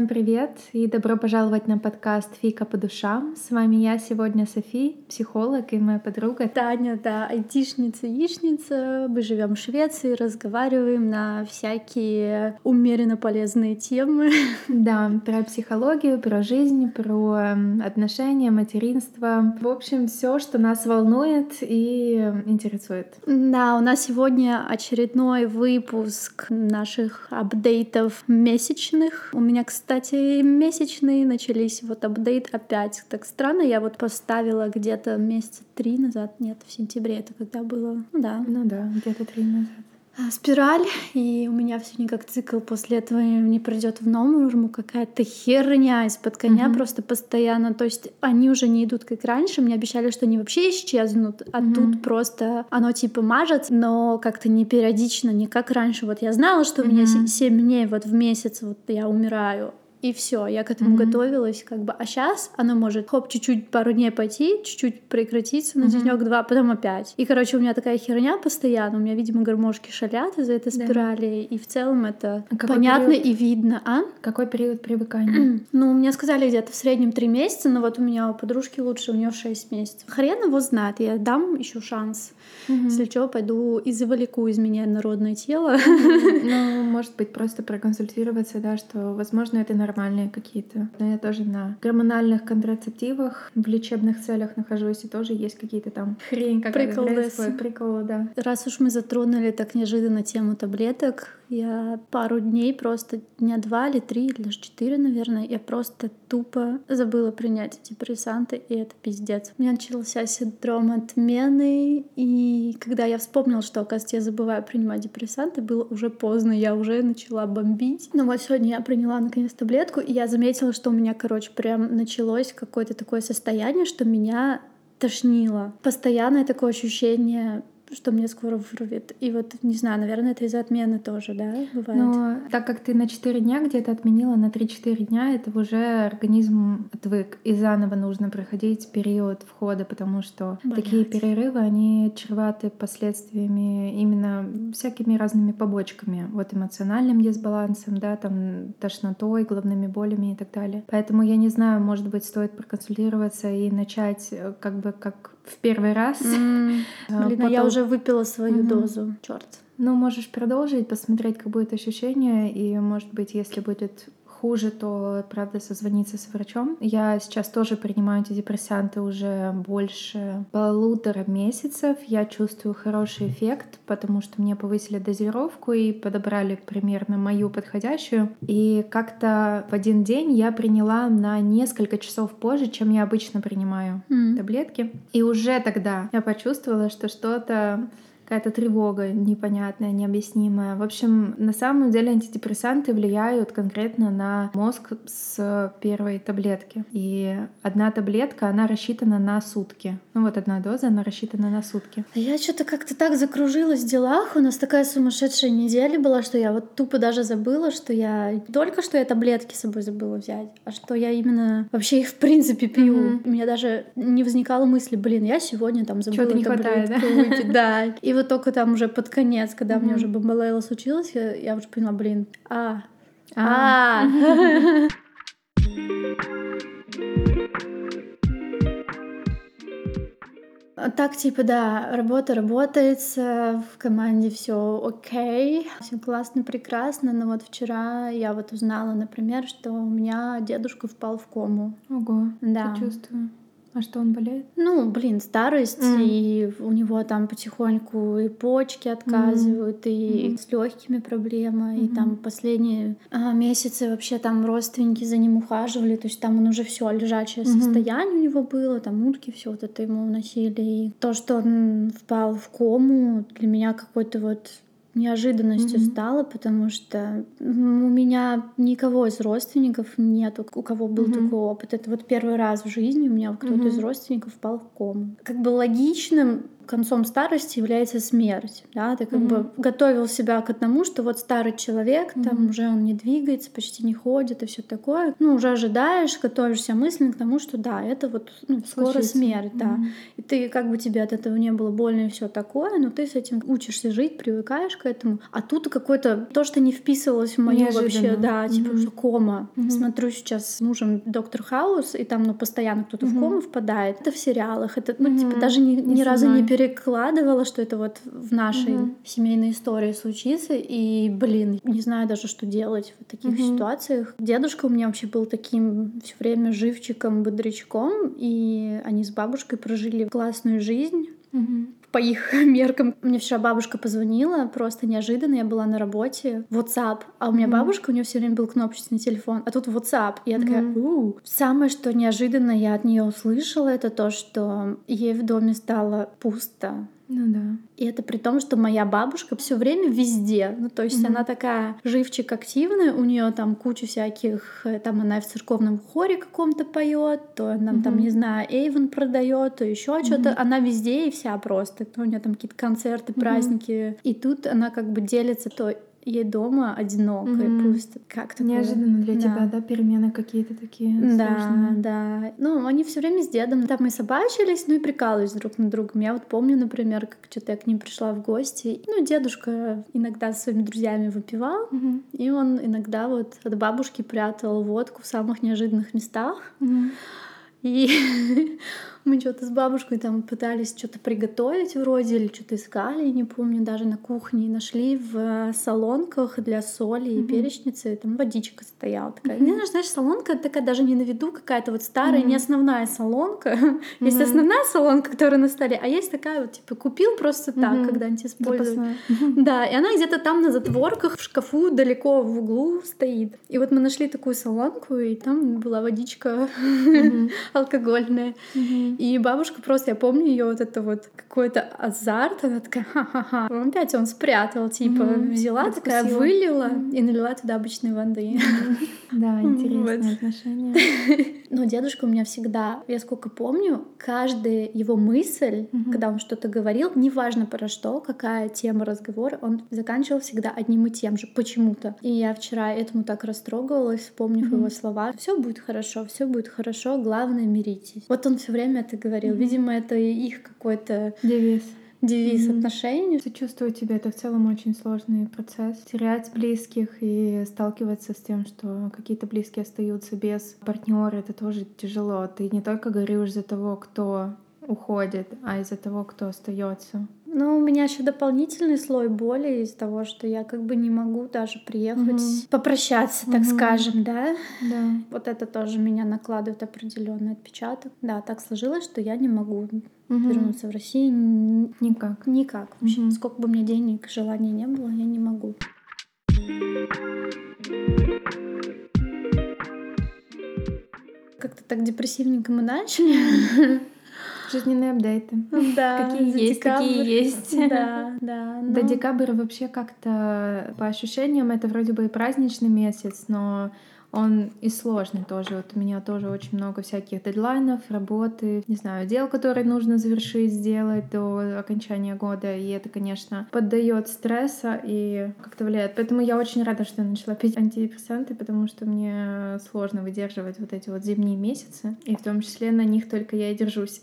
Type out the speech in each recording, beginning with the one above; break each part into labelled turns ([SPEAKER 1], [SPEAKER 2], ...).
[SPEAKER 1] Всем привет и добро пожаловать на подкаст «Фика по душам». С вами я сегодня Софи, психолог и моя подруга.
[SPEAKER 2] Таня, да, айтишница, яичница. Мы живем в Швеции, разговариваем на всякие умеренно полезные темы.
[SPEAKER 1] Да, про психологию, про жизнь, про отношения, материнство. В общем, все, что нас волнует и интересует.
[SPEAKER 2] Да, у нас сегодня очередной выпуск наших апдейтов месячных. У меня, кстати, месячные начались, вот апдейт опять. Так странно, я вот поставила где-то месяца три назад, нет, в сентябре это когда было, ну да.
[SPEAKER 1] Ну да, где-то три назад.
[SPEAKER 2] А, спираль, и у меня все никак цикл после этого не пройдет в норму, какая-то херня из-под коня mm-hmm. просто постоянно. То есть они уже не идут как раньше, мне обещали, что они вообще исчезнут, а mm-hmm. тут просто оно типа мажет, но как-то не периодично, не как раньше. Вот я знала, что mm-hmm. у меня 7 дней вот в месяц вот я умираю, и все, я к этому mm-hmm. готовилась, как бы. А сейчас оно может хоп, чуть-чуть пару дней пойти, чуть-чуть прекратиться на mm-hmm. денек-два, потом опять. И, короче, у меня такая херня постоянно. У меня, видимо, гармошки шалят из-за этой да. спирали. И в целом это а понятно период? и видно. А?
[SPEAKER 1] Какой период привыкания?
[SPEAKER 2] ну, мне сказали где-то в среднем три месяца, но вот у меня у подружки лучше, у нее шесть месяцев. Хрен его знает, я дам еще шанс. Mm-hmm. Если что, пойду и завалеку из меня народное тело.
[SPEAKER 1] Ну, может быть, просто проконсультироваться, да, что, возможно, это нормально нормальные какие-то. Но я тоже на гормональных контрацептивах в лечебных целях нахожусь, и тоже есть какие-то там хрень какая-то. Приколы. Приколы, да.
[SPEAKER 2] Раз уж мы затронули так неожиданно тему таблеток, я пару дней просто, дня два или три, или даже четыре, наверное, я просто тупо забыла принять депрессанты, и это пиздец. У меня начался синдром отмены, и когда я вспомнила, что, оказывается, я забываю принимать депрессанты, было уже поздно, я уже начала бомбить. Но вот сегодня я приняла наконец таблетку, и я заметила, что у меня, короче, прям началось какое-то такое состояние, что меня тошнило. Постоянное такое ощущение что мне скоро вырвет. И вот, не знаю, наверное, это из-за отмены тоже, да, бывает?
[SPEAKER 1] Но так как ты на 4 дня где-то отменила, на 3-4 дня, это уже организм отвык. И заново нужно проходить период входа, потому что Блять. такие перерывы, они чреваты последствиями именно всякими разными побочками. Вот эмоциональным дисбалансом, да, там тошнотой, головными болями и так далее. Поэтому я не знаю, может быть, стоит проконсультироваться и начать э, как бы как в первый раз.
[SPEAKER 2] Mm. Блин, Потом... а я уже выпила свою mm-hmm. дозу. Черт.
[SPEAKER 1] Ну, можешь продолжить, посмотреть, как будет ощущение, и, может быть, если будет хуже, то, правда, созвониться с врачом. Я сейчас тоже принимаю антидепрессанты уже больше полутора месяцев. Я чувствую хороший эффект, потому что мне повысили дозировку и подобрали примерно мою подходящую. И как-то в один день я приняла на несколько часов позже, чем я обычно принимаю mm. таблетки. И уже тогда я почувствовала, что что-то какая-то тревога непонятная, необъяснимая. В общем, на самом деле антидепрессанты влияют конкретно на мозг с первой таблетки. И одна таблетка, она рассчитана на сутки. Ну вот одна доза, она рассчитана на сутки.
[SPEAKER 2] А я что-то как-то так закружилась в делах. У нас такая сумасшедшая неделя была, что я вот тупо даже забыла, что я только что я таблетки с собой забыла взять, а что я именно вообще их в принципе пью. Mm-hmm. У меня даже не возникало мысли, блин, я сегодня там забыла
[SPEAKER 1] Чего-то не хватает, да?
[SPEAKER 2] выпить. Да. И вот только там уже под конец, когда mm-hmm. мне уже бомбалейла случилось, я, я уже поняла, блин, а, а. Так, типа, да, работа работает, в команде все окей, все классно, прекрасно, но вот вчера я вот узнала, например, что у меня дедушка впал в кому.
[SPEAKER 1] Ого, да. чувствую. А что он болеет?
[SPEAKER 2] Ну, блин, старость, mm. и у него там потихоньку и почки отказывают, mm. и mm. с легкими проблемы, mm-hmm. и там последние а, месяцы вообще там родственники за ним ухаживали, то есть там он уже все лежачее mm-hmm. состояние у него было, там утки все вот это ему уносили. И то, что он впал в кому, для меня какой-то вот неожиданностью mm-hmm. стало, потому что у меня никого из родственников нету, у кого был mm-hmm. такой опыт. Это вот первый раз в жизни у меня кто-то mm-hmm. из родственников впал в кому. Как бы логичным концом старости является смерть, да, ты как
[SPEAKER 1] Мгм.
[SPEAKER 2] бы готовил себя к одному, что вот старый человек, там
[SPEAKER 1] Мгм.
[SPEAKER 2] уже он не двигается, почти не ходит и все такое, ну уже ожидаешь, готовишься мысленно к тому, что да, это вот ну, скоро
[SPEAKER 1] Случится.
[SPEAKER 2] смерть, да,
[SPEAKER 1] Мгм.
[SPEAKER 2] и ты как бы тебе от этого не было больно и все такое, но ты с этим учишься жить, привыкаешь к этому, а тут какое-то то, что не вписывалось в мою вообще, да, типа
[SPEAKER 1] Мгм.
[SPEAKER 2] что кома.
[SPEAKER 1] Мгм.
[SPEAKER 2] Смотрю сейчас с мужем Доктор Хаус, и там ну постоянно кто-то в
[SPEAKER 1] Мгм.
[SPEAKER 2] кому впадает. Это в сериалах, это ну типа
[SPEAKER 1] Мгм.
[SPEAKER 2] даже ни, ни
[SPEAKER 1] Не
[SPEAKER 2] разу не
[SPEAKER 1] мной.
[SPEAKER 2] Перекладывала, что это вот в нашей
[SPEAKER 1] Мгм.
[SPEAKER 2] семейной истории случится. И, блин, не знаю даже, что делать в таких
[SPEAKER 1] Мгм.
[SPEAKER 2] ситуациях. Дедушка у меня вообще был таким все время живчиком, бодрячком, и они с бабушкой прожили классную жизнь
[SPEAKER 1] Мгм.
[SPEAKER 2] По их меркам. Мне вчера бабушка позвонила, просто неожиданно, я была на работе, WhatsApp, а у меня
[SPEAKER 1] Мгм.
[SPEAKER 2] бабушка, у нее все время был кнопочный телефон, а тут WhatsApp. И я такая,
[SPEAKER 1] Мгм.
[SPEAKER 2] «У». Самое, что неожиданно я от нее услышала, это то, что ей в доме стало пусто.
[SPEAKER 1] Ну да.
[SPEAKER 2] И это при том, что моя бабушка все время везде. Ну, то есть
[SPEAKER 1] Мгм.
[SPEAKER 2] она такая живчик активная, у нее там куча всяких, э, там она в церковном хоре каком-то поет, то она там,
[SPEAKER 1] Мгм.
[SPEAKER 2] не знаю, Эйвен продает, то еще что-то. Она везде и вся просто. То у нее там какие-то концерты, праздники. И тут она как бы делится, то ей дома одиноко и
[SPEAKER 1] Мгм.
[SPEAKER 2] пусто. Как такое?
[SPEAKER 1] Неожиданно для
[SPEAKER 2] Да.
[SPEAKER 1] тебя, да, перемены какие-то такие
[SPEAKER 2] Да,
[SPEAKER 1] сложные.
[SPEAKER 2] да. Ну, они все время с дедом там и собачились, ну и прикалывались друг над другом. Я вот помню, например, как что-то я к ним пришла в гости. Ну, дедушка иногда со своими друзьями выпивал,
[SPEAKER 1] Мгм.
[SPEAKER 2] и он иногда вот от бабушки прятал водку в самых неожиданных местах.
[SPEAKER 1] Мгм.
[SPEAKER 2] И мы что-то с бабушкой там пытались что-то приготовить вроде, или что-то искали, не помню, даже на кухне. Нашли в солонках для соли и перечницы, там водичка стояла такая. Не знаешь, знаешь, солонка такая даже не на виду, какая-то вот старая, не основная солонка. Есть основная солонка, которая на столе, а есть такая вот, типа, купил просто так, когда-нибудь.
[SPEAKER 1] Мгм.
[SPEAKER 2] Да, и она где-то там на затворках в шкафу далеко в углу стоит. И вот мы нашли такую солонку, и там была водичка алкогольная. И бабушка просто, я помню ее вот это вот какой-то азарт, она такая, ха-ха-ха. Он Опять он спрятал, типа, взяла такая, вылила и налила туда обычной воды.
[SPEAKER 1] Да, интересные
[SPEAKER 2] Вот. Но дедушка у меня всегда, я сколько помню, каждая его мысль,
[SPEAKER 1] Мгм.
[SPEAKER 2] когда он что-то говорил, неважно про что, какая тема разговора, он заканчивал всегда одним и тем же, почему-то. И я вчера этому так растрогалась, вспомнив
[SPEAKER 1] Мгм.
[SPEAKER 2] его слова. Все будет хорошо, все будет хорошо, главное миритесь. Вот он все время это говорил.
[SPEAKER 1] Мгм.
[SPEAKER 2] Видимо, это их какой-то
[SPEAKER 1] Девиз.
[SPEAKER 2] Девиз
[SPEAKER 1] Мгм.
[SPEAKER 2] отношений.
[SPEAKER 1] Сочувствую тебе, это в целом очень сложный процесс. Терять близких и сталкиваться с тем, что какие-то близкие остаются без партнера, это тоже тяжело. Ты не только горюешь за того, кто уходит, а из-за того, кто остается.
[SPEAKER 2] Ну, у меня еще дополнительный слой боли из того, что я как бы не могу даже приехать
[SPEAKER 1] Мгм.
[SPEAKER 2] попрощаться, так
[SPEAKER 1] Мгм.
[SPEAKER 2] скажем, да.
[SPEAKER 1] Да.
[SPEAKER 2] Вот это тоже меня накладывает определенный отпечаток. Да, так сложилось, что я не могу
[SPEAKER 1] Мгм.
[SPEAKER 2] вернуться в Россию
[SPEAKER 1] Никак.
[SPEAKER 2] никак. Вообще,
[SPEAKER 1] Мгм.
[SPEAKER 2] сколько бы мне денег, желания не было, я не могу. Как-то так депрессивненько мы начали.
[SPEAKER 1] Жизненные апдейты.
[SPEAKER 2] Да,
[SPEAKER 1] Какие есть,
[SPEAKER 2] декабрь.
[SPEAKER 1] есть.
[SPEAKER 2] Да, да. Но-
[SPEAKER 1] декабрь вообще как-то по ощущениям это вроде бы и праздничный месяц, но он и сложный тоже. Вот у меня тоже очень много всяких дедлайнов, работы, не знаю, дел, которые нужно завершить, сделать до окончания года. И это, конечно, поддает стресса и как-то влияет. Поэтому я очень рада, что я начала пить антидепрессанты, потому что мне сложно выдерживать вот эти вот зимние месяцы. И в том числе на них только я и держусь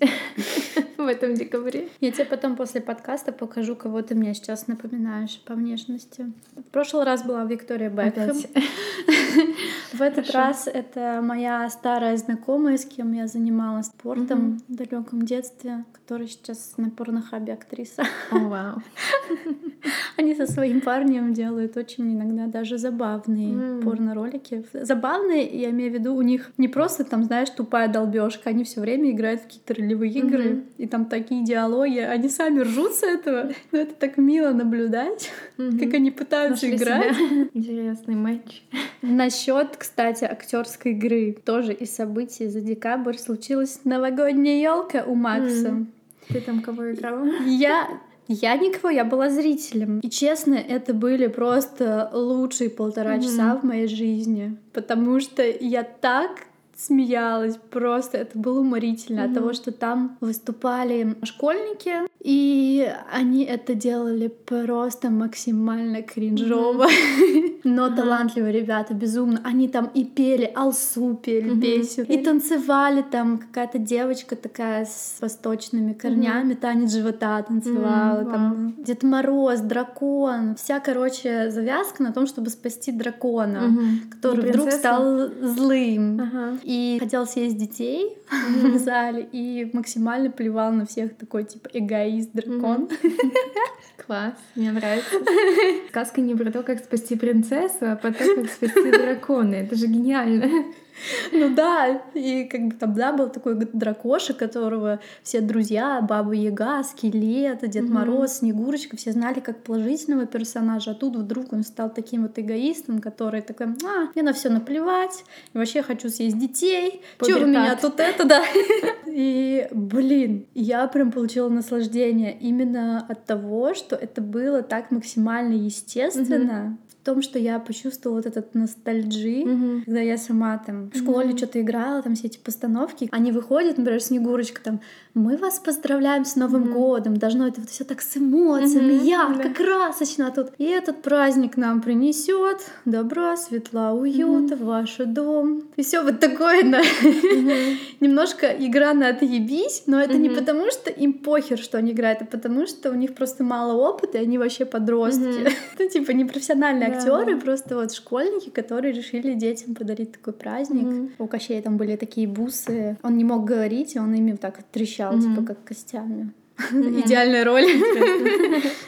[SPEAKER 1] в этом декабре.
[SPEAKER 2] Я тебе потом после подкаста покажу, кого ты мне сейчас напоминаешь по внешности. В прошлый раз была Виктория Бекхэм. В этот
[SPEAKER 1] Хорошо.
[SPEAKER 2] раз это моя старая знакомая, с кем я занималась спортом
[SPEAKER 1] Мгм.
[SPEAKER 2] в далеком детстве, которая сейчас на порнохабе актриса.
[SPEAKER 1] О, вау.
[SPEAKER 2] Они со своим парнем делают очень иногда даже забавные
[SPEAKER 1] М.
[SPEAKER 2] порно-ролики. Забавные, я имею в виду, у них не просто там, знаешь, тупая долбежка, они все время играют в какие-то ролевые игры,
[SPEAKER 1] Мгм.
[SPEAKER 2] и там такие диалоги, они сами ржут с этого. Но это так мило наблюдать, как они пытаются
[SPEAKER 1] Нашли
[SPEAKER 2] играть.
[SPEAKER 1] себя. Интересный матч.
[SPEAKER 2] Насчет, кстати, актерской игры. Тоже из событий за декабрь случилась новогодняя елка у Макса.
[SPEAKER 1] М. Ты там кого играла?
[SPEAKER 2] Я я никого, я была зрителем. И честно, это были просто лучшие полтора
[SPEAKER 1] Мгм.
[SPEAKER 2] часа в моей жизни. Потому что я так смеялась просто. Это было уморительно mm-hmm. от того, что там выступали школьники, и они это делали просто максимально кринжово. Mm-hmm. Но талантливые ребята, безумно. Они там и пели, алсу пели mm-hmm. песню, и танцевали там. Какая-то девочка такая с восточными корнями, mm-hmm. танец живота танцевала. Mm-hmm. Там wow. Дед Мороз, дракон. Вся, короче, завязка на том, чтобы спасти дракона, mm-hmm. который вдруг стал злым. Uh-huh. И хотел съесть детей mm-hmm. в зале и максимально плевал на всех такой, типа, эгоист, дракон.
[SPEAKER 1] Класс, мне нравится. Сказка не про то, как спасти принцессу, а про то, как спасти дракона. Это же гениально.
[SPEAKER 2] Ну да, и как бы там, да, был такой дракоша, которого все друзья, Баба Яга, Скелет, Дед Мороз, Снегурочка, все знали как положительного персонажа, а тут вдруг он стал таким вот эгоистом, который такой, а, мне на все наплевать, вообще хочу съесть детей, что у меня тут это, да. И, блин, я прям получила наслаждение именно от того, что это было так максимально естественно, том, что я почувствовала вот этот ностальджи, mm-hmm. когда я сама там в школе mm-hmm. что-то играла, там все эти постановки, они выходят, например, Снегурочка там, мы вас поздравляем с Новым mm-hmm. годом, должно это вот все так с эмоциями, mm-hmm. ярко, mm-hmm. красочно тут. И этот праздник нам принесет добра, светла, уюта mm-hmm. в ваш дом. И все вот такое, да. Mm-hmm. Немножко игра на отъебись, но это mm-hmm. не потому, что им похер, что они играют, а потому что у них просто мало опыта, и они вообще подростки. Mm-hmm. это типа непрофессиональные актеры, да. просто вот школьники, которые решили детям подарить такой праздник. Mm-hmm. У Кощея там были такие бусы. Он не мог говорить, и он ими так трещал, mm-hmm. типа как костями. Mm-hmm. Идеальная роль.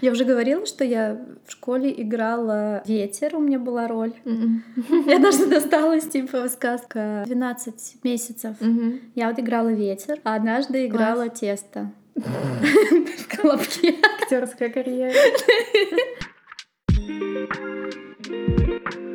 [SPEAKER 2] я уже говорила, что я в школе играла ветер, у меня была роль. Mm-hmm. я даже досталась, типа, сказка 12 месяцев. Mm-hmm. Я вот играла ветер, а однажды играла Класс. тесто. В колобке.
[SPEAKER 1] Актерская карьера.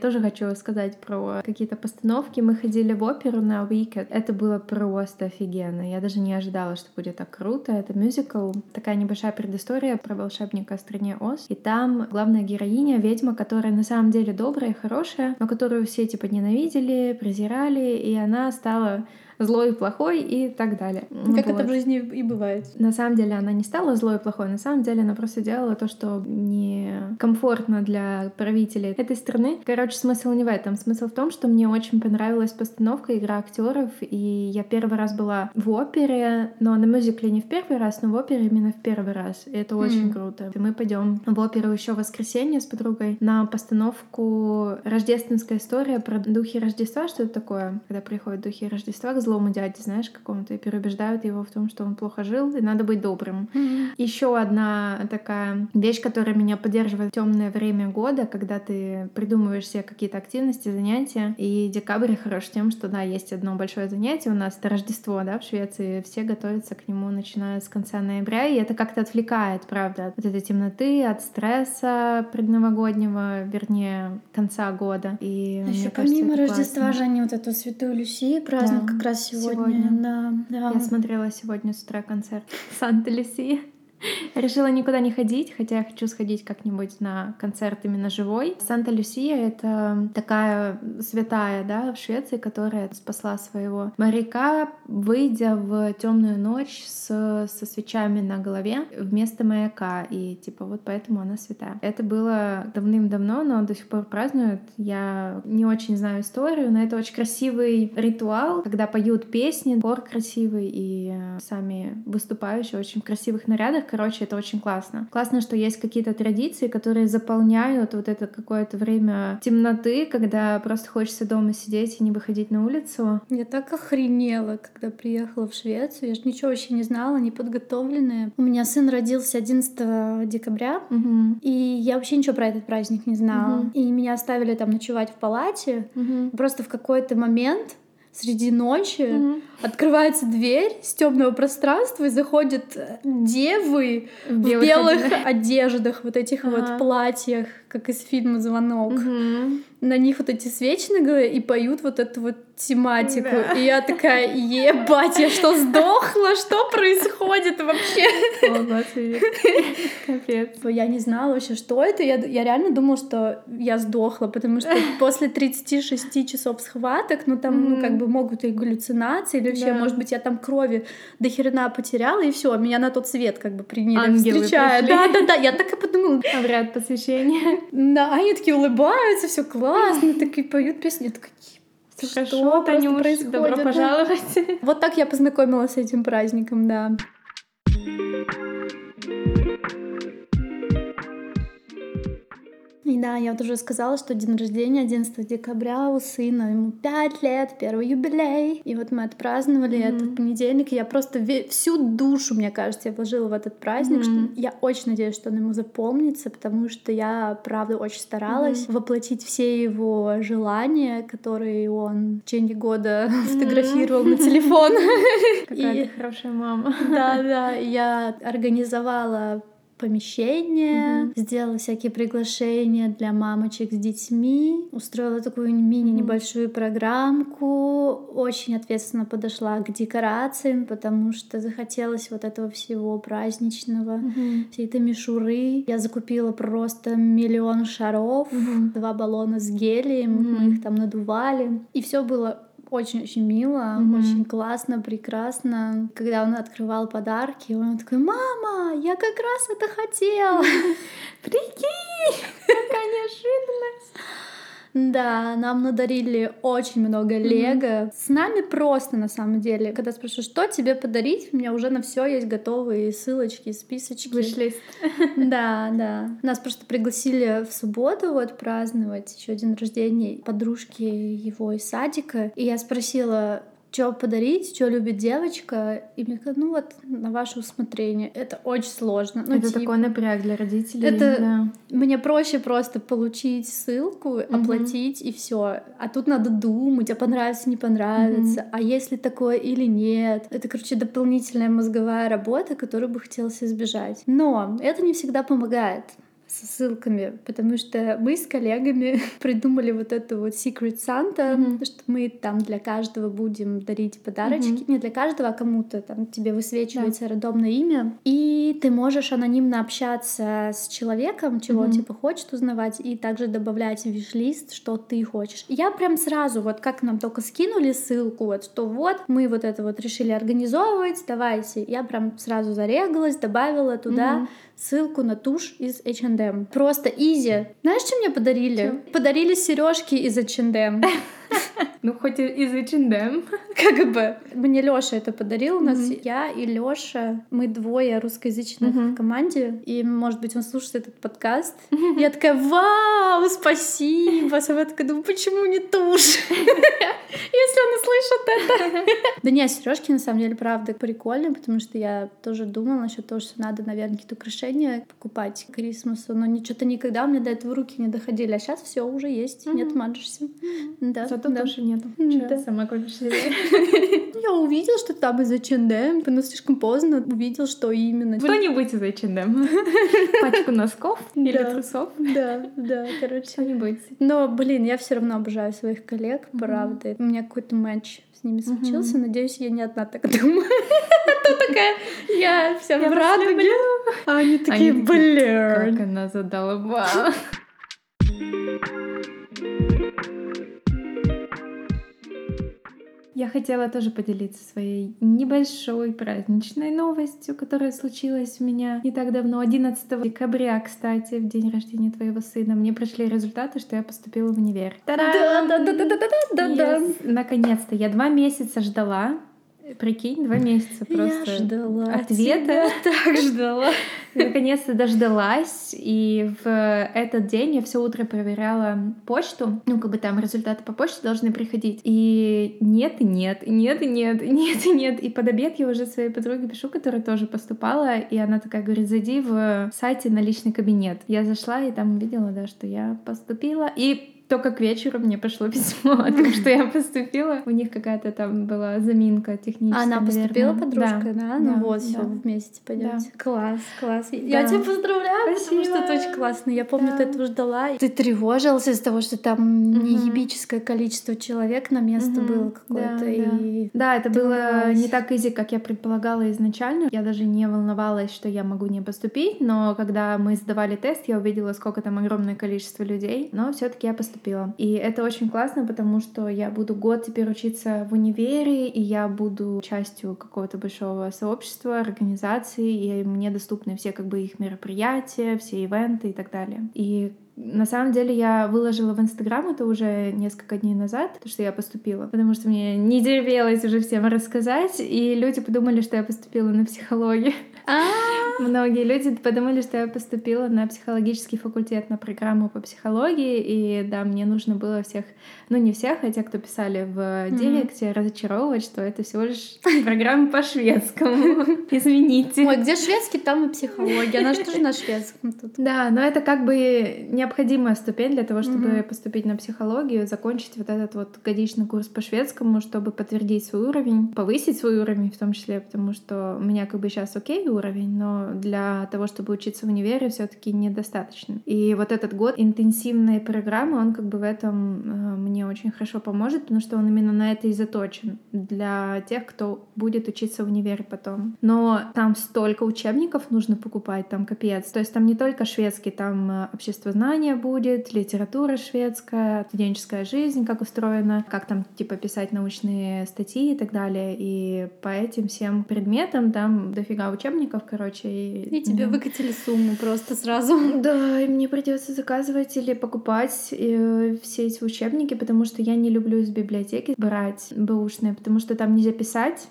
[SPEAKER 1] Тоже хочу сказать про какие-то постановки. Мы ходили в оперу на Wicked. Это было просто офигенно. Я даже не ожидала, что будет так круто. Это мюзикл, такая небольшая предыстория про волшебника в стране Оз. И там главная героиня — ведьма, которая на самом деле добрая и хорошая, но которую все типа ненавидели, презирали, и она стала злой и плохой и так далее.
[SPEAKER 2] Как вот. это в жизни и бывает.
[SPEAKER 1] На самом деле она не стала злой и плохой, на самом деле она просто делала то, что не комфортно для правителей этой страны. Короче, смысл не в этом. Смысл в том, что мне очень понравилась постановка, игра актеров, и я первый раз была в опере, но на мюзикле не в первый раз, но в опере именно в первый раз. И это очень mm. круто. И мы пойдем в оперу еще в воскресенье с подругой на постановку «Рождественская история» про духи Рождества. Что это такое? Когда приходят духи Рождества к злому дяде, знаешь, какому-то, и переубеждают его в том, что он плохо жил, и надо быть добрым. Mm-hmm. Еще одна такая вещь, которая меня поддерживает в темное время года, когда ты придумываешь себе какие-то активности, занятия. И декабрь хорош тем, что, да, есть одно большое занятие у нас, это Рождество, да, в Швеции. Все готовятся к нему, начиная с конца ноября, и это как-то отвлекает, правда, от этой темноты, от стресса предновогоднего, вернее, конца года. И
[SPEAKER 2] еще помимо кажется, Рождества классно. же они вот эту Святую Люсию празднуют да. как раз сегодня. сегодня. Да, да.
[SPEAKER 1] Я смотрела сегодня с утра концерт Санта-Люсии. Решила никуда не ходить, хотя я хочу сходить как-нибудь на концерт именно живой. Санта-Люсия — это такая святая, да, в Швеции, которая спасла своего моряка, выйдя в темную ночь с, со свечами на голове вместо маяка. И типа вот поэтому она святая. Это было давным-давно, но до сих пор празднуют. Я не очень знаю историю, но это очень красивый ритуал, когда поют песни, хор красивый, и сами выступающие очень в красивых нарядах, Короче, это очень классно. Классно, что есть какие-то традиции, которые заполняют вот это какое-то время темноты, когда просто хочется дома сидеть и не выходить на улицу.
[SPEAKER 2] Я так охренела, когда приехала в Швецию. Я же ничего вообще не знала, не подготовленная. У меня сын родился 11 декабря, угу. и я вообще ничего про этот праздник не знала. Угу. И меня оставили там ночевать в палате. Угу. Просто в какой-то момент среди ночи mm-hmm. открывается дверь с темного пространства и заходят девы в, в белых одеждах, вот этих ага. вот платьях, как из фильма «Звонок».
[SPEAKER 1] Мгм.
[SPEAKER 2] На них вот эти свечи на голове и поют вот эту вот тематику.
[SPEAKER 1] Да.
[SPEAKER 2] И я такая, ебать, я что, сдохла? Что происходит вообще?
[SPEAKER 1] О, Господи. Капец.
[SPEAKER 2] Я не знала вообще, что это. Я, я реально думала, что я сдохла, потому что после 36 часов схваток, ну там, ну как бы могут и галлюцинации, или вообще,
[SPEAKER 1] Да.
[SPEAKER 2] может быть, я там крови до херена потеряла, и все, меня на тот свет как бы приняли,
[SPEAKER 1] Ангелы
[SPEAKER 2] встречают.
[SPEAKER 1] пришли.
[SPEAKER 2] Да, да, да, я так и подумала.
[SPEAKER 1] Обряд посвящения.
[SPEAKER 2] Да, они такие улыбаются, все классно, такие поют песни. Что
[SPEAKER 1] хорошо,
[SPEAKER 2] просто
[SPEAKER 1] Танюш,
[SPEAKER 2] происходит,
[SPEAKER 1] добро
[SPEAKER 2] да?
[SPEAKER 1] пожаловать.
[SPEAKER 2] Вот так я познакомилась с этим праздником, да. И да, я вот уже сказала, что день рождения 11 декабря у сына, ему 5 лет, первый юбилей. И вот мы отпраздновали
[SPEAKER 1] Мгм.
[SPEAKER 2] этот понедельник, и я просто ве- всю душу, мне кажется, я вложила в этот праздник,
[SPEAKER 1] Мгм.
[SPEAKER 2] что я очень надеюсь, что он ему запомнится, потому что я, правда, очень старалась воплотить все его желания, которые он в течение года фотографировал на телефон.
[SPEAKER 1] Какая ты хорошая мама.
[SPEAKER 2] да, да, я организовала помещение, сделала всякие приглашения для мамочек с детьми, устроила такую мини небольшую программку, очень ответственно подошла к декорациям, потому что захотелось вот этого всего праздничного,
[SPEAKER 1] Мгм.
[SPEAKER 2] всей этой мишуры. Я закупила просто миллион шаров,
[SPEAKER 1] Мгм.
[SPEAKER 2] два баллона с гелием,
[SPEAKER 1] Мгм.
[SPEAKER 2] мы их там надували, и все было очень-очень мило,
[SPEAKER 1] Мгм.
[SPEAKER 2] очень классно, прекрасно. Когда он открывал подарки, он такой, мама, я как раз это хотел.
[SPEAKER 1] Прикинь! Какая неожиданность!
[SPEAKER 2] Да, нам надарили очень много лего. С нами просто, на самом деле. Когда спрашиваю, что тебе подарить, у меня уже на все есть готовые ссылочки, списочки.
[SPEAKER 1] Вышлист.
[SPEAKER 2] Да, да. Нас просто пригласили в субботу вот праздновать еще день рождения подружки его из садика. И я спросила, что подарить, что любит девочка. И мне сказали, ну вот, на ваше усмотрение. Это очень сложно. Ну,
[SPEAKER 1] Это
[SPEAKER 2] типа,
[SPEAKER 1] такой напряг для родителей.
[SPEAKER 2] Это-
[SPEAKER 1] да.
[SPEAKER 2] Мне проще просто получить ссылку, оплатить и все. А тут надо думать, а понравится, не понравится, а если такое или нет. Это, короче, дополнительная мозговая работа, которую бы хотелось избежать. Но это не всегда помогает ссылками, потому что мы с коллегами придумали вот эту вот Secret Santa,
[SPEAKER 1] Мгм.
[SPEAKER 2] что мы там для каждого будем дарить подарочки. Не для каждого, а кому-то там тебе высвечивается рандомное имя. И ты можешь анонимно общаться с человеком, чего он
[SPEAKER 1] Мгм.
[SPEAKER 2] типа хочет узнавать, и также добавлять в виш-лист, что ты хочешь. Я прям сразу, вот как нам только скинули ссылку, вот что вот мы вот это вот решили организовывать, давайте. Я прям сразу зарегалась, добавила туда
[SPEAKER 1] Мгм.
[SPEAKER 2] Ссылку на тушь из H&M. Просто изи. Знаешь, что мне подарили?
[SPEAKER 1] Чё?
[SPEAKER 2] Подарили сережки из H&M.
[SPEAKER 1] Ну, хоть из H&M.
[SPEAKER 2] Как бы. Мне Лёша это подарил. У нас
[SPEAKER 1] Мгм.
[SPEAKER 2] я и Лёша. Мы двое русскоязычных
[SPEAKER 1] Мгм.
[SPEAKER 2] в команде. И, может быть, он слушает этот подкаст. Я такая, вау, спасибо. Сама такая, думаю, почему не тушь? Если он услышит это. Да не, сережки на самом деле, правда, прикольные, потому что я тоже думала насчет того, что надо, наверное, какие-то украшения покупать к Крисмасу, но что-то никогда у меня до этого руки не доходили, а сейчас все уже есть, не отмажешься. Да,
[SPEAKER 1] Зато
[SPEAKER 2] да.
[SPEAKER 1] тоже нету.
[SPEAKER 2] Да.
[SPEAKER 1] Чё, Сама купишь.
[SPEAKER 2] Я увидел, что там из H&M, но слишком поздно увидел, что именно.
[SPEAKER 1] Что-нибудь из H&M. Пачку носков или
[SPEAKER 2] Да.
[SPEAKER 1] трусов.
[SPEAKER 2] Да, да, короче.
[SPEAKER 1] Что-нибудь.
[SPEAKER 2] Но, блин, я все равно обожаю своих коллег, правда. У меня какой-то матч с ними случился. Надеюсь, я не одна так думаю. А то такая, я вся в радуге. А они такие,
[SPEAKER 1] Они такие,
[SPEAKER 2] блин.
[SPEAKER 1] Как она задолбала. Я хотела тоже поделиться своей небольшой праздничной новостью, которая случилась у меня не так давно. 11 декабря, кстати, в день рождения твоего сына, мне пришли результаты, что я поступила в универ.
[SPEAKER 2] Да, да, да, да, да, да, да, да.
[SPEAKER 1] Наконец-то. Я два месяца ждала. Прикинь, два месяца просто
[SPEAKER 2] Я ждала
[SPEAKER 1] ответа.
[SPEAKER 2] тебя, так ждала.
[SPEAKER 1] Наконец-то дождалась, и в этот день я все утро проверяла почту, ну, как бы там результаты по почте должны приходить, и нет, и нет, и нет, и нет, и нет, и нет, и под обед я уже своей подруге пишу, которая тоже поступала, и она такая говорит, зайди в сайте на личный кабинет. Я зашла и там увидела, да, что я поступила, и только к вечеру мне пришло письмо о том, что я поступила. У них какая-то там была заминка техническая.
[SPEAKER 2] Она поступила подружка, да? Ну
[SPEAKER 1] да,
[SPEAKER 2] вот,
[SPEAKER 1] да.
[SPEAKER 2] все, вместе пойдете. Класс, класс.
[SPEAKER 1] Да.
[SPEAKER 2] Я тебя поздравляю, потому что это очень классно. Я помню,
[SPEAKER 1] Да.
[SPEAKER 2] ты этого ждала. Ты тревожился из-за того, что там
[SPEAKER 1] Мгм.
[SPEAKER 2] неебическое количество человек на место было какое-то.
[SPEAKER 1] Да,
[SPEAKER 2] и...
[SPEAKER 1] Да, это было не так изи, как я предполагала изначально. Я даже не волновалась, что я могу не поступить, но когда мы сдавали тест, я увидела, сколько там огромное количество людей, но все таки я поступила. И это очень классно, потому что я буду год теперь учиться в универе, и я буду частью какого-то большого сообщества, организации, и мне доступны все как бы их мероприятия, все ивенты и так далее. И на самом деле я выложила в Инстаграм это уже несколько дней назад, то, что я поступила, потому что мне не терпелось уже всем рассказать, и люди подумали, что я поступила на психологию. Многие люди подумали, что я поступила на психологический факультет, на программу по психологии, и да, мне нужно было всех, ну не всех, а те, кто писали в директе, разочаровывать, что это всего лишь программа по шведскому. Извините.
[SPEAKER 2] Ой, где шведский, там и психология. Она же тоже на шведском тут.
[SPEAKER 1] Да, но это как бы необходимая ступень для того, чтобы поступить на психологию, закончить вот этот вот годичный курс по шведскому, чтобы подтвердить свой уровень, повысить свой уровень в том числе, потому что у меня как бы сейчас окей уровень, но для того, чтобы учиться в универе, все таки недостаточно. И вот этот год интенсивной программы, он как бы в этом э, мне очень хорошо поможет, потому что он именно на это и заточен для тех, кто будет учиться в универе потом. Но там столько учебников нужно покупать, там капец. То есть там не только шведский, там э, обществознание будет, литература шведская, студенческая жизнь, как устроена, как там типа писать научные статьи и так далее. И по этим всем предметам там дофига учебников, короче. И,
[SPEAKER 2] И тебе
[SPEAKER 1] да.
[SPEAKER 2] выкатили сумму просто сразу.
[SPEAKER 1] Да, и мне придется заказывать или покупать э, все эти учебники, потому что я не люблю из библиотеки брать бэушные, потому что там нельзя писать.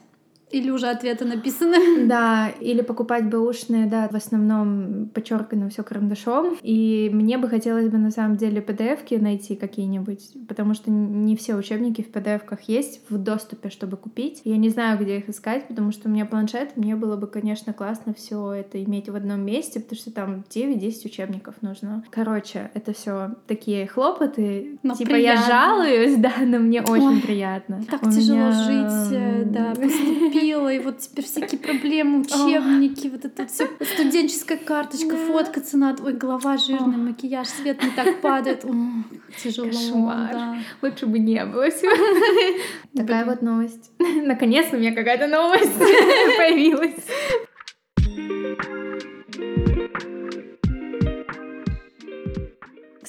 [SPEAKER 2] Или уже ответы написаны.
[SPEAKER 1] Да, или покупать бэушные, да, в основном подчеркано все карандашом. И мне бы хотелось бы на самом деле PDF-ки найти какие-нибудь, потому что не все учебники в PDF-ках есть в доступе, чтобы купить. Я не знаю, где их искать, потому что у меня планшет, мне было бы, конечно, классно все это иметь в одном месте, потому что там 9-10 учебников нужно. Короче, это все такие хлопоты.
[SPEAKER 2] Но
[SPEAKER 1] типа я
[SPEAKER 2] приятно.
[SPEAKER 1] жалуюсь, да, но мне очень
[SPEAKER 2] Ой,
[SPEAKER 1] приятно.
[SPEAKER 2] Так
[SPEAKER 1] У
[SPEAKER 2] тяжело
[SPEAKER 1] меня,
[SPEAKER 2] жить, э, да,
[SPEAKER 1] м,
[SPEAKER 2] поступила, и вот теперь всякие проблемы, учебники, вот это все, студенческая карточка, фоткаться надо, ой, голова жирная, макияж, свет не так падает, тяжело,
[SPEAKER 1] Кошмар. Лучше бы не было всего. Такая вот новость. Наконец у меня какая-то новость появилась.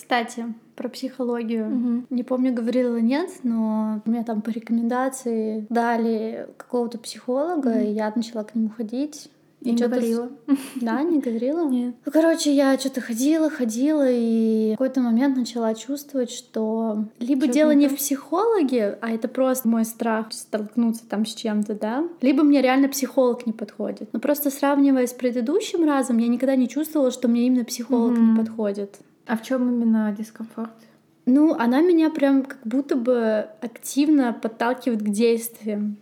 [SPEAKER 2] Кстати, про психологию. Не помню, говорила нет, но мне там по рекомендации дали какого-то психолога,
[SPEAKER 1] Мгм.
[SPEAKER 2] и я начала к нему ходить.
[SPEAKER 1] Я не говорила.
[SPEAKER 2] Да, не говорила?
[SPEAKER 1] Нет.
[SPEAKER 2] Ну, короче, я что-то ходила, ходила, и в какой-то момент начала чувствовать, что либо дело
[SPEAKER 1] не
[SPEAKER 2] в психологе, а это просто мой страх столкнуться там с чем-то, да, либо мне реально психолог не подходит. Но просто сравнивая с предыдущим разом, я никогда не чувствовала, что мне именно психолог не подходит.
[SPEAKER 1] А в чем именно дискомфорт?
[SPEAKER 2] Ну, она меня прям как будто бы активно подталкивает к действиям.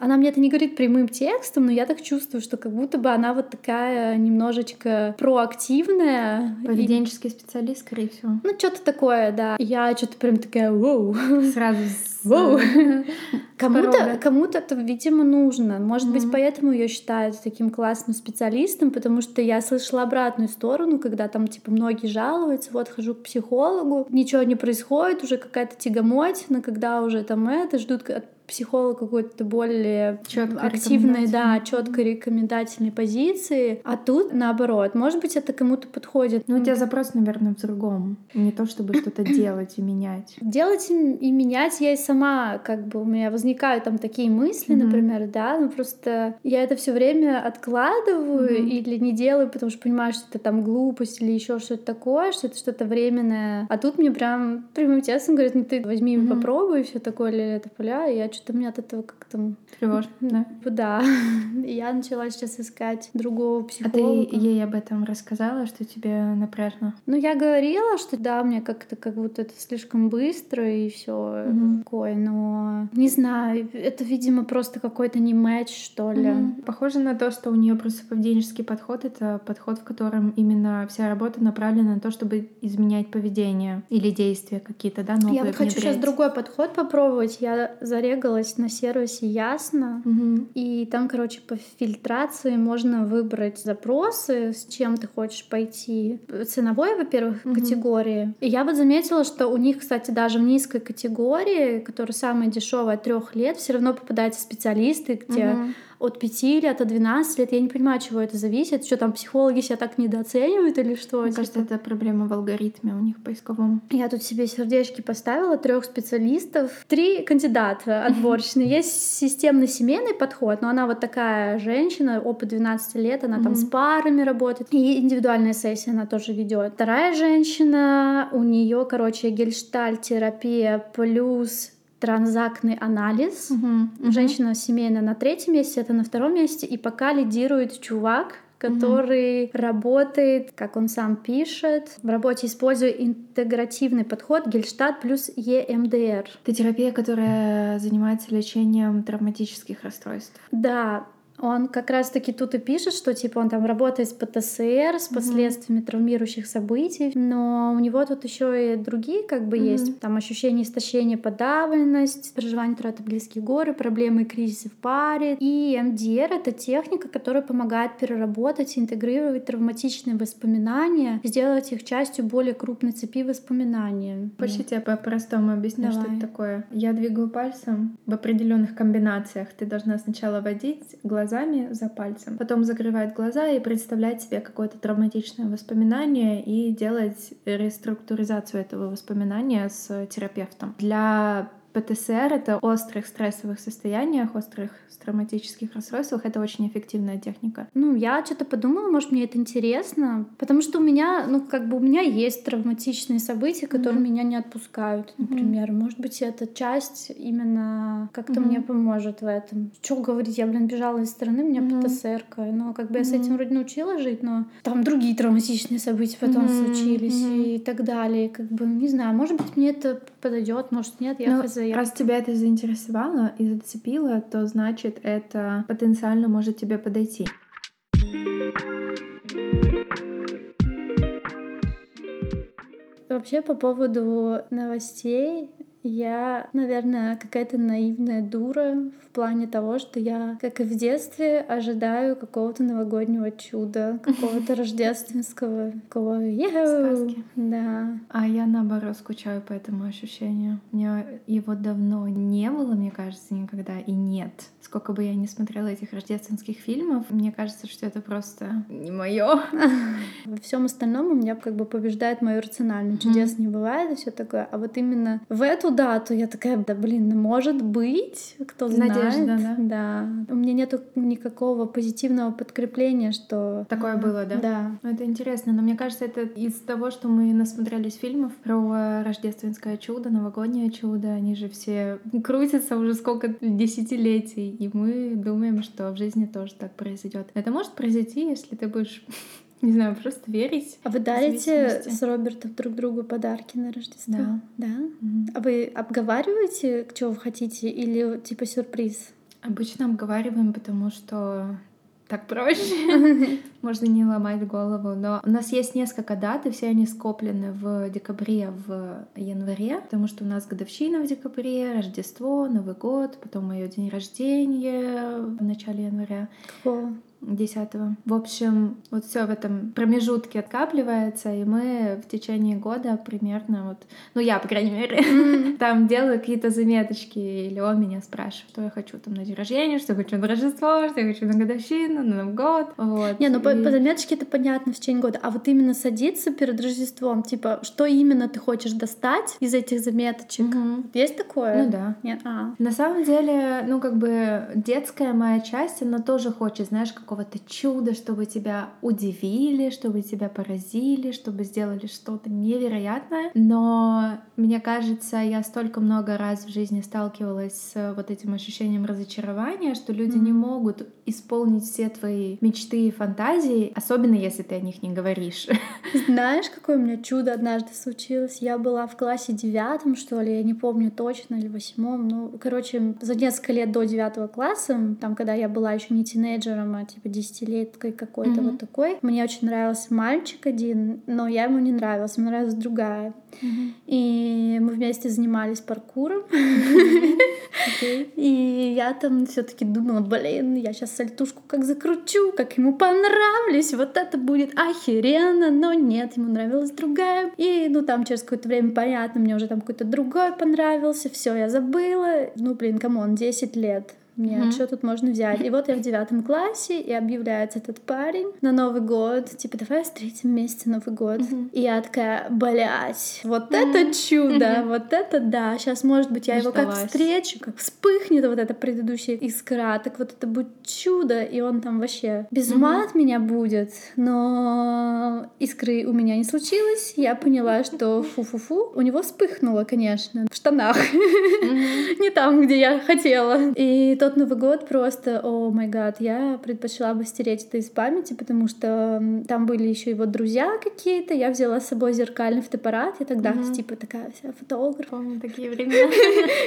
[SPEAKER 2] Она мне это не говорит прямым текстом, но я так чувствую, что как будто бы она вот такая немножечко проактивная. И-
[SPEAKER 1] Поведенческий специалист, скорее всего.
[SPEAKER 2] Ну, что-то такое, да. И Я что-то прям такая, воу.
[SPEAKER 1] Сразу.
[SPEAKER 2] Воу. Кому-то,
[SPEAKER 1] порога.
[SPEAKER 2] кому-то это, видимо, нужно. Может быть, поэтому ее считают таким классным специалистом, потому что я слышала обратную сторону, когда там, типа, многие жалуются, вот, хожу к психологу, ничего не происходит, уже какая-то тягомотина, когда уже там это, ждут от психолога какой-то более
[SPEAKER 1] Чёткой
[SPEAKER 2] активной, да, четкой рекомендательной позиции. А тут наоборот. Может быть, это кому-то подходит.
[SPEAKER 1] Ну, у тебя запрос, наверное, в другом. Не то, чтобы что-то делать и менять.
[SPEAKER 2] Делать и и менять я и сама, как бы у меня возникают там такие мысли,
[SPEAKER 1] Мгм.
[SPEAKER 2] например, да, ну просто я это все время откладываю
[SPEAKER 1] Мгм.
[SPEAKER 2] или не делаю, потому что понимаю, что это там глупость или еще что-то такое, что это что-то временное. А тут мне прям прямым текстом говорят, ну ты возьми и
[SPEAKER 1] Мгм.
[SPEAKER 2] попробуй, все такое, ля-ля-тополя, и я что-то мне от этого как-то...
[SPEAKER 1] Тревожно, да?
[SPEAKER 2] Да. Я начала сейчас искать другого психолога.
[SPEAKER 1] А ты ей об этом рассказала, что тебе напряжно?
[SPEAKER 2] Ну, я говорила, что да, мне как-то как будто это слишком быстро и все угу. такое, но не знаю, это, видимо, просто какой-то не матч, что ли. Угу.
[SPEAKER 1] Похоже на то, что у нее просто поведенческий подход — это подход, в котором именно вся работа направлена на то, чтобы изменять поведение или действия какие-то, да, новые
[SPEAKER 2] Я вот хочу сейчас другой подход попробовать. Я зарегалась на сервисе Ясно, угу. и там, короче, по фильтрации можно выбрать запросы, с чем ты хочешь пойти. Ценовой, во-первых, угу. категории. И я вот заметила, что у них, кстати, даже в низкой категории, которая самая дешевая от трех лет, все равно попадаются специалисты, где угу от 5 лет, от 12 лет. Я не понимаю, от чего это зависит. Что там психологи себя так недооценивают или что?
[SPEAKER 1] Мне кажется, это проблема в алгоритме у них поисковом.
[SPEAKER 2] Я тут себе сердечки поставила, трех специалистов, три кандидата отборочные. Есть системный семейный подход, но она вот такая женщина, опыт 12 лет, она там с парами работает. И индивидуальная сессия она тоже ведет. Вторая женщина, у нее, короче, гельштальт-терапия плюс транзактный анализ. Угу, Женщина семейная на третьем месте, это на втором месте. И пока лидирует чувак, который угу. работает, как он сам пишет, в работе используя интегративный подход Гельштадт плюс ЕМДР.
[SPEAKER 1] Это терапия, которая занимается лечением травматических расстройств.
[SPEAKER 2] Да, он как раз-таки тут и пишет, что типа он там работает с ПТСР, с последствиями mm-hmm. травмирующих событий, но у него тут еще и другие как бы mm-hmm. есть. Там ощущение истощения, подавленность, переживание траты близких горы, проблемы и кризисы в паре. И МДР — это техника, которая помогает переработать, интегрировать травматичные воспоминания, сделать их частью более крупной цепи воспоминаний.
[SPEAKER 1] Хочешь, я по-простому объясню, Давай. что это такое? Я двигаю пальцем в определенных комбинациях. Ты должна сначала водить глаза глазами за пальцем. Потом закрывать глаза и представлять себе какое-то травматичное воспоминание и делать реструктуризацию этого воспоминания с терапевтом. Для ПТСР — это острых стрессовых состояниях, острых травматических расстройствах. Это очень эффективная техника.
[SPEAKER 2] Ну, я что-то подумала, может, мне это интересно, потому что у меня, ну, как бы у меня есть травматичные события, которые mm-hmm. меня не отпускают, например. Mm-hmm. Может быть, эта часть именно как-то mm-hmm. мне поможет в этом. Что говорить, я, блин, бежала из страны, у меня mm-hmm. ПТСР, но как бы я mm-hmm. с этим вроде научилась жить, но там другие травматичные события потом mm-hmm. случились mm-hmm. и так далее. Как бы, не знаю, может быть, мне это подойдет, может, нет, я
[SPEAKER 1] ну, хз. Раз тебя это заинтересовало и зацепило, то значит, это потенциально может тебе подойти.
[SPEAKER 2] Вообще по поводу новостей я, наверное, какая-то наивная дура в плане того, что я, как и в детстве, ожидаю какого-то новогоднего чуда, какого-то рождественского,
[SPEAKER 1] сказки.
[SPEAKER 2] Да.
[SPEAKER 1] А я, наоборот, скучаю по этому ощущению. У меня его давно не было, мне кажется, никогда, и нет. Сколько бы я ни смотрела этих рождественских фильмов, мне кажется, что это просто не мое.
[SPEAKER 2] Во всем остальном у меня как бы побеждает мою рациональную. Чудес не бывает и все такое. А вот именно в эту дату я такая, да блин, ну может быть, кто знает.
[SPEAKER 1] Надежда, да?
[SPEAKER 2] Да. У меня нету никакого позитивного подкрепления, что...
[SPEAKER 1] Такое было, да?
[SPEAKER 2] Да.
[SPEAKER 1] Ну, это интересно, но мне кажется, это из того, что мы насмотрелись фильмов про рождественское чудо, новогоднее чудо, они же все крутятся уже сколько десятилетий, и мы думаем, что в жизни тоже так произойдет. Это может произойти, если ты будешь не знаю, просто верить.
[SPEAKER 2] А вы дарите с Робертом друг другу подарки на Рождество?
[SPEAKER 1] Да.
[SPEAKER 2] Да? А вы обговариваете, что вы хотите, или типа сюрприз?
[SPEAKER 1] Обычно обговариваем, потому что так проще. Можно не ломать голову. Но у нас есть несколько дат, и все они скоплены в декабре, в январе, потому что у нас годовщина в декабре, Рождество, Новый год, потом мое день рождения в начале января.
[SPEAKER 2] Какого?
[SPEAKER 1] 10 В общем, вот все в этом промежутке откапливается, и мы в течение года примерно вот, ну я, по крайней мере, mm-hmm. там делаю какие-то заметочки, или он меня спрашивает, что я хочу там на день рождения, что я хочу на Рождество, что я хочу на годовщину, на Новый год, вот.
[SPEAKER 2] Не, ну и... по, по заметочке это понятно в течение года, а вот именно садиться перед Рождеством, типа, что именно ты хочешь достать из этих заметочек? Mm-hmm. Есть такое?
[SPEAKER 1] Ну да.
[SPEAKER 2] Нет? А.
[SPEAKER 1] На самом деле, ну как бы детская моя часть, она тоже хочет, знаешь, как какого-то чуда, чтобы тебя удивили, чтобы тебя поразили, чтобы сделали что-то невероятное. Но мне кажется, я столько много раз в жизни сталкивалась с вот этим ощущением разочарования, что люди mm-hmm. не могут исполнить все твои мечты и фантазии, особенно если ты о них не говоришь.
[SPEAKER 2] Знаешь, какое у меня чудо однажды случилось? Я была в классе девятом, что ли, я не помню точно, или восьмом. Ну, короче, за несколько лет до девятого класса, там, когда я была еще не тинейджером, а типа десятилеткой какой-то mm-hmm. вот такой, мне очень нравился мальчик один, но я ему не нравилась, мне нравилась другая. Mm-hmm. И мы вместе занимались паркуром. Okay. И я там все-таки думала, блин, я сейчас сальтушку как закручу, как ему понравлюсь, вот это будет охеренно, но нет, ему нравилась другая. И, ну, там через какое-то время, понятно, мне уже там какой-то другой понравился, все, я забыла. Ну, блин, come on, 10 лет. Нет, mm-hmm. что тут можно взять? И вот я в девятом классе, и объявляется этот парень на Новый год, типа, давай встретим вместе Новый год. Mm-hmm. И я такая, блять, вот mm-hmm. это чудо, mm-hmm. вот это да, сейчас, может быть, я его как встречу, как вспыхнет вот эта предыдущая искра, так вот это будет чудо, и он там вообще без ума mm-hmm. от меня будет, но искры у меня не случилось, я поняла, что фу-фу-фу, у него вспыхнуло, конечно, в штанах, mm-hmm. не там, где я хотела. И тот Новый год просто, о май гад, я предпочла бы стереть это из памяти, потому что там были еще его друзья какие-то, я взяла с собой зеркальный фотоаппарат, я тогда mm-hmm. типа такая вся фотограф.
[SPEAKER 1] Помню такие времена.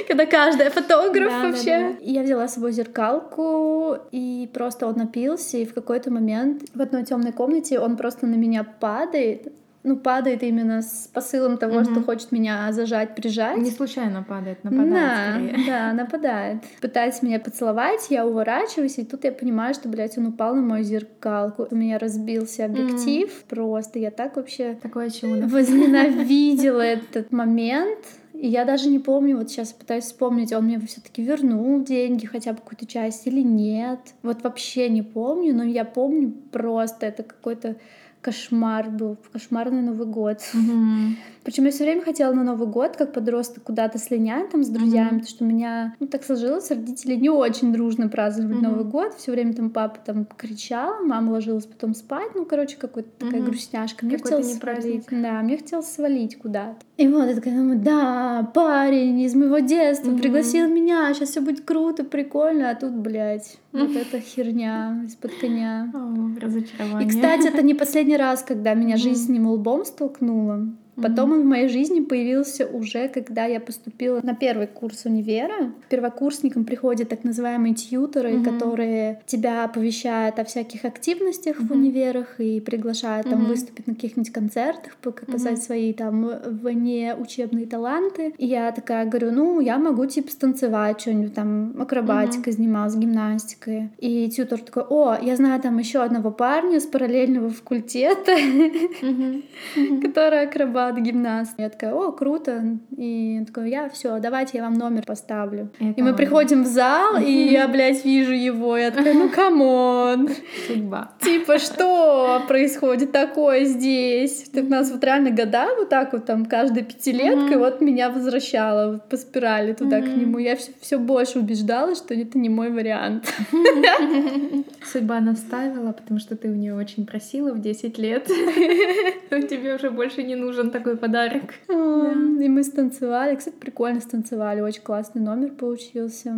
[SPEAKER 2] Когда каждая фотограф вообще. Я взяла с собой зеркалку, и просто он напился, и в какой-то момент в одной темной комнате он просто на меня падает, ну, падает именно с посылом того, угу. что хочет меня зажать, прижать.
[SPEAKER 1] Не случайно падает, нападает
[SPEAKER 2] да, скорее. Да, нападает. Пытается меня поцеловать, я уворачиваюсь, и тут я понимаю, что, блядь, он упал на мою зеркалку. У меня разбился объектив. Mm. Просто я так вообще...
[SPEAKER 1] Такое чудо.
[SPEAKER 2] Возненавидела этот момент. И я даже не помню, вот сейчас пытаюсь вспомнить, он мне все-таки вернул деньги, хотя бы какую-то часть или нет. Вот вообще не помню, но я помню просто это какой-то кошмар был, кошмарный Новый год.
[SPEAKER 1] Mm-hmm.
[SPEAKER 2] Причем я все время хотела на Новый год, как подросток, куда-то слинять там с друзьями, mm-hmm. потому что у меня ну, так сложилось, родители не очень дружно праздновали mm-hmm. Новый год. Все время там папа там кричал, мама ложилась потом спать. Ну, короче, какая-то mm-hmm. такая грустняшка. Мне хотелось свалить. Да, мне хотелось свалить куда-то. И вот я такая думаю, да, парень из моего детства mm-hmm. пригласил меня, сейчас все будет круто, прикольно, а тут, блядь, mm-hmm. вот эта херня из-под коня.
[SPEAKER 1] Oh, разочарование.
[SPEAKER 2] И, кстати, это не последний раз, когда меня mm-hmm. жизнь с ним лбом столкнула. Потом он в моей жизни появился уже, когда я поступила на первый курс универа. Первокурсникам приходят так называемые тьюторы, mm-hmm. которые тебя оповещают о всяких активностях mm-hmm. в универах и приглашают там выступить на каких-нибудь концертах, показать свои там вне учебные таланты. И я такая говорю, ну, я могу типа станцевать что-нибудь там, акробатикой занималась, гимнастикой. И тьютор такой, о, я знаю там еще одного парня с параллельного факультета, который акробат-гимнаст. Я такая, о, круто. И он такой, я все, давайте я вам номер поставлю. Это и мы приходим в зал, и я, блядь, вижу его. Я такая, ну, come on.
[SPEAKER 1] Судьба.
[SPEAKER 2] Типа, что происходит такое здесь? Так у нас вот реально года вот так вот там каждая пятилетка, вот меня возвращала по спирали туда к нему. Я все больше убеждалась, что это не мой вариант.
[SPEAKER 1] Судьба наставила, потому что ты у нее очень просила в 10 лет. Тебе уже больше не нужен такой подарок.
[SPEAKER 2] И мы станцевали. Кстати, прикольно станцевали. Очень классный номер получился.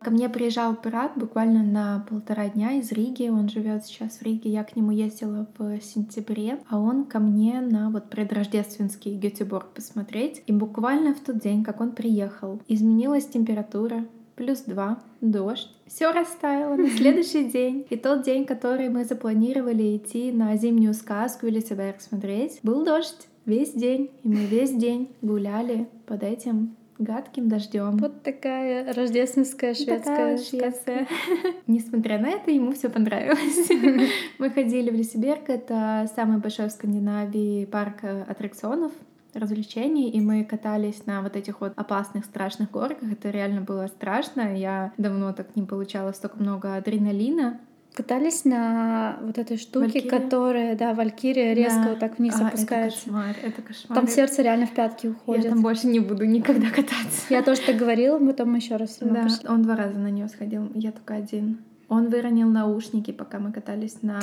[SPEAKER 1] Ко мне приезжал пират буквально на полтора дня из Риги. Он живет сейчас в Риге. Я к нему ездила в сентябре, а он ко мне на вот предрождественский Гетеборг посмотреть. И буквально в тот день, как он приехал, изменилась температура, плюс два, дождь. Все растаяло на следующий день. И тот день, который мы запланировали идти на зимнюю сказку или Сибирь смотреть, был дождь весь день. И мы весь день гуляли под этим гадким дождем.
[SPEAKER 2] Вот такая рождественская шведская Швеция.
[SPEAKER 1] Несмотря на это, ему все понравилось. Мы ходили в Лисиберг, это самый большой в Скандинавии парк аттракционов развлечений, и мы катались на вот этих вот опасных, страшных горках. Это реально было страшно. Я давно так не получала столько много адреналина.
[SPEAKER 2] Катались на вот этой штуке,
[SPEAKER 1] Валькирия?
[SPEAKER 2] которая, да, Валькирия резко
[SPEAKER 1] Да.
[SPEAKER 2] вот так вниз
[SPEAKER 1] А,
[SPEAKER 2] опускаешь.
[SPEAKER 1] Это кошмар, это кошмар.
[SPEAKER 2] Там сердце реально в пятки
[SPEAKER 1] Я
[SPEAKER 2] уходит.
[SPEAKER 1] там больше не буду никогда кататься.
[SPEAKER 2] Я тоже так говорила, потом мы еще раз
[SPEAKER 1] Да,
[SPEAKER 2] пошли.
[SPEAKER 1] он два раза на нее сходил, я только один. Он выронил наушники, пока мы катались на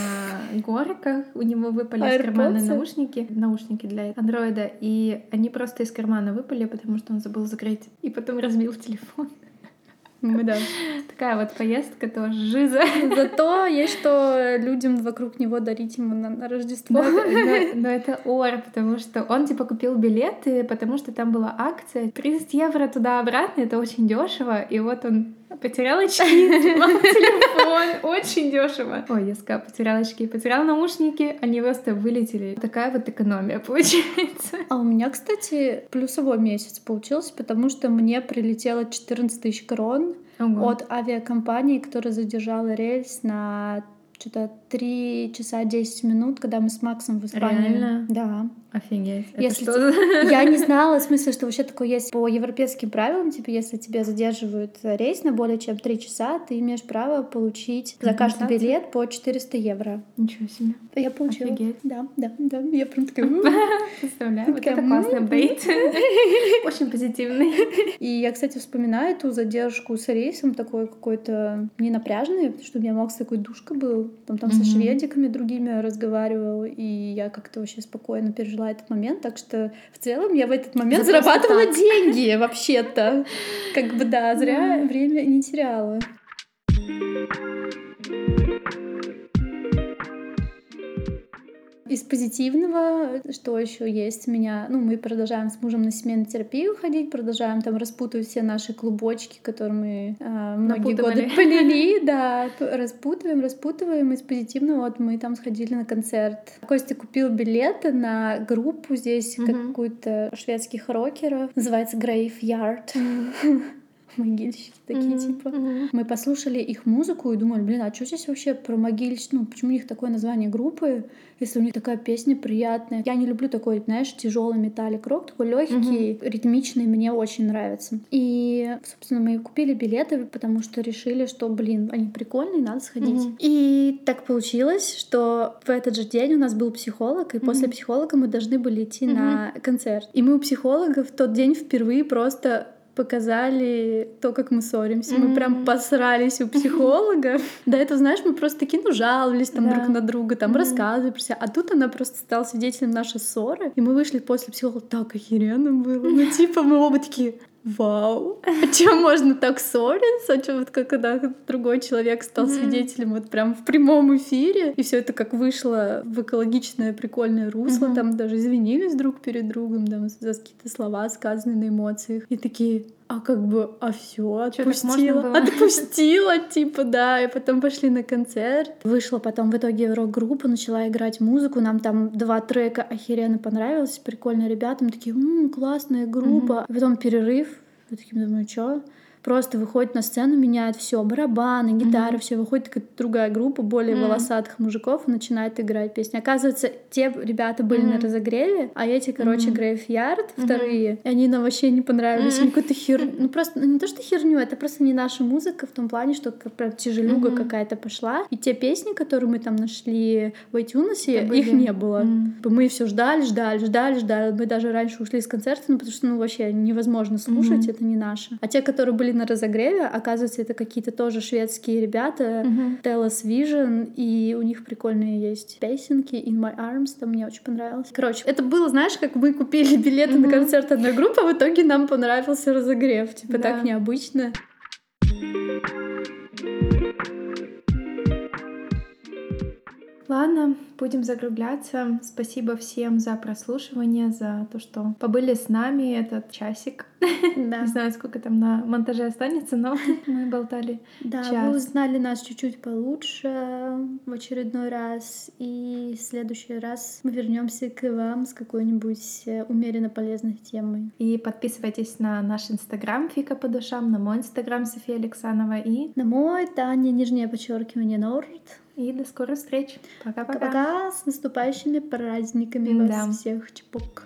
[SPEAKER 1] горках. У него выпали из кармана наушники, наушники для андроида, и они просто из кармана выпали, потому что он забыл закрыть. И потом разбил телефон.
[SPEAKER 2] Мы, да.
[SPEAKER 1] Такая вот поездка тоже жиза.
[SPEAKER 2] Зато есть что людям вокруг него дарить ему на, на Рождество.
[SPEAKER 1] Но, но- но это ор, потому что он типа купил билеты, потому что там была акция 30 евро туда-обратно, это очень дешево, и вот он потерял очки, телефон, очень дешево. Ой, я сказала, потерял очки, потерял наушники, они просто вылетели. Такая вот экономия получается.
[SPEAKER 2] А у меня, кстати, плюсовой месяц получился, потому что мне прилетело 14 тысяч крон
[SPEAKER 1] Ого.
[SPEAKER 2] от авиакомпании, которая задержала рейс на что-то 3 часа 10 минут, когда мы с Максом в Испании.
[SPEAKER 1] Реально?
[SPEAKER 2] Да.
[SPEAKER 1] Офигеть. Это
[SPEAKER 2] Если
[SPEAKER 1] что за-
[SPEAKER 2] Я не знала, в смысле, что вообще такое есть по европейским правилам, типа, если тебя задерживают рейс на более чем 3 часа, ты имеешь право получить за каждый билет по 400 евро.
[SPEAKER 1] Ничего себе.
[SPEAKER 2] Я получила.
[SPEAKER 1] Офигеть.
[SPEAKER 2] Да, да, да. Я прям такая...
[SPEAKER 1] Представляю, вот это классный апдейт. Очень позитивный.
[SPEAKER 2] И я, кстати, вспоминаю эту задержку с рейсом такой какой-то не напряженный, потому что у меня Макс такой душка был. Там, там со шведиками другими разговаривал, и я как-то вообще спокойно пережила этот момент. Так что в целом я в этот момент зарабатывала деньги вообще-то. Как бы да, зря время не теряла. Из позитивного, что еще есть у меня, ну, мы продолжаем с мужем на семейную терапию ходить, продолжаем там распутывать все наши клубочки, которые мы а, многие годы
[SPEAKER 1] Напутывали.
[SPEAKER 2] полили, да, распутываем, распутываем. Из позитивного вот мы там сходили на концерт. Костя купил билеты на группу здесь,
[SPEAKER 1] Мгм.
[SPEAKER 2] какую-то шведских рокеров, называется Graveyard. Могильщики такие,
[SPEAKER 1] Мгм,
[SPEAKER 2] типа. Мы послушали их музыку и думали, блин, а что здесь вообще про могильщик? Ну, почему у них такое название группы, если у них такая песня приятная? Я не люблю такой, знаешь, тяжелый металлик рок, такой легкий, ритмичный, мне очень нравится. И, собственно, мы купили билеты, потому что решили, что, блин, они прикольные, надо сходить.
[SPEAKER 1] Мгм.
[SPEAKER 2] И так получилось, что в этот же день у нас был психолог, и после
[SPEAKER 1] Мгм.
[SPEAKER 2] психолога мы должны были идти
[SPEAKER 1] Мгм.
[SPEAKER 2] на концерт. И мы у психолога в тот день впервые просто показали то, как мы ссоримся. Мы прям посрались у психолога. До этого, знаешь, мы просто такие, ну, жаловались там
[SPEAKER 1] Да.
[SPEAKER 2] друг на друга, там рассказывали про себя. А тут она просто стала свидетелем нашей ссоры. И мы вышли после психолога, так охеренно было. Ну, типа, мы оба такие, Вау, а чем можно так ссориться? А чё вот как когда другой человек стал свидетелем вот прям в прямом эфире, и все это как вышло в экологичное прикольное русло, там даже извинились друг перед другом, там за какие-то слова, сказанные на эмоциях, и такие, а как бы, а все, отпустила, отпустила, типа, да, и потом пошли на концерт. Вышла потом в итоге рок-группа, начала играть музыку, нам там два трека охеренно понравилось, прикольные ребята, мы такие, «М, классная группа. Потом перерыв, мы такие, думаю, что? Просто выходит на сцену, меняет все, барабаны, гитары,
[SPEAKER 1] Мгм.
[SPEAKER 2] все, выходит какая-то другая группа, более
[SPEAKER 1] Мгм.
[SPEAKER 2] волосатых мужиков, и начинает играть песни. Оказывается, те ребята были на
[SPEAKER 1] Мгм.
[SPEAKER 2] разогреве, а эти, короче,
[SPEAKER 1] Мгм.
[SPEAKER 2] Грейфьярд
[SPEAKER 1] Мгм.
[SPEAKER 2] вторые, и они нам вообще не понравились. Они какую-то хер... Ну просто, ну не то, что херню, это просто не наша музыка в том плане, что как прям тяжелюга
[SPEAKER 1] Мгм.
[SPEAKER 2] какая-то пошла. И те песни, которые мы там нашли в iTunes, их не было.
[SPEAKER 1] М.
[SPEAKER 2] Мы все ждали, ждали, ждали, ждали. Мы даже раньше ушли с концерта, ну, потому что ну, вообще невозможно слушать,
[SPEAKER 1] Мгм.
[SPEAKER 2] это не наше. А те, которые были на разогреве, оказывается, это какие-то тоже шведские ребята.
[SPEAKER 1] Мгм.
[SPEAKER 2] Telus Vision, и у них прикольные есть песенки In My Arms, там мне очень понравилось. Короче, это было, знаешь, как мы купили билеты на
[SPEAKER 1] Мгм.
[SPEAKER 2] концерт одной группы, а в итоге нам понравился разогрев. Типа
[SPEAKER 1] Да.
[SPEAKER 2] так необычно.
[SPEAKER 1] Ладно, будем закругляться. Спасибо всем за прослушивание, за то, что побыли с нами этот часик.
[SPEAKER 2] Да.
[SPEAKER 1] Не знаю, сколько там на монтаже останется, но мы болтали.
[SPEAKER 2] Да,
[SPEAKER 1] час.
[SPEAKER 2] вы узнали нас чуть-чуть получше в очередной раз, и в следующий раз мы вернемся к вам с какой-нибудь э, умеренно полезной темой.
[SPEAKER 1] И подписывайтесь на наш инстаграм Фика по душам, на мой инстаграм София Александрова и,
[SPEAKER 2] На мой Таня, нижнее подчеркивание Норд.
[SPEAKER 1] И до скорых встреч. Пока-пока.
[SPEAKER 2] Пока-пока, с наступающими праздниками
[SPEAKER 1] Да.
[SPEAKER 2] вас всех. Чпок.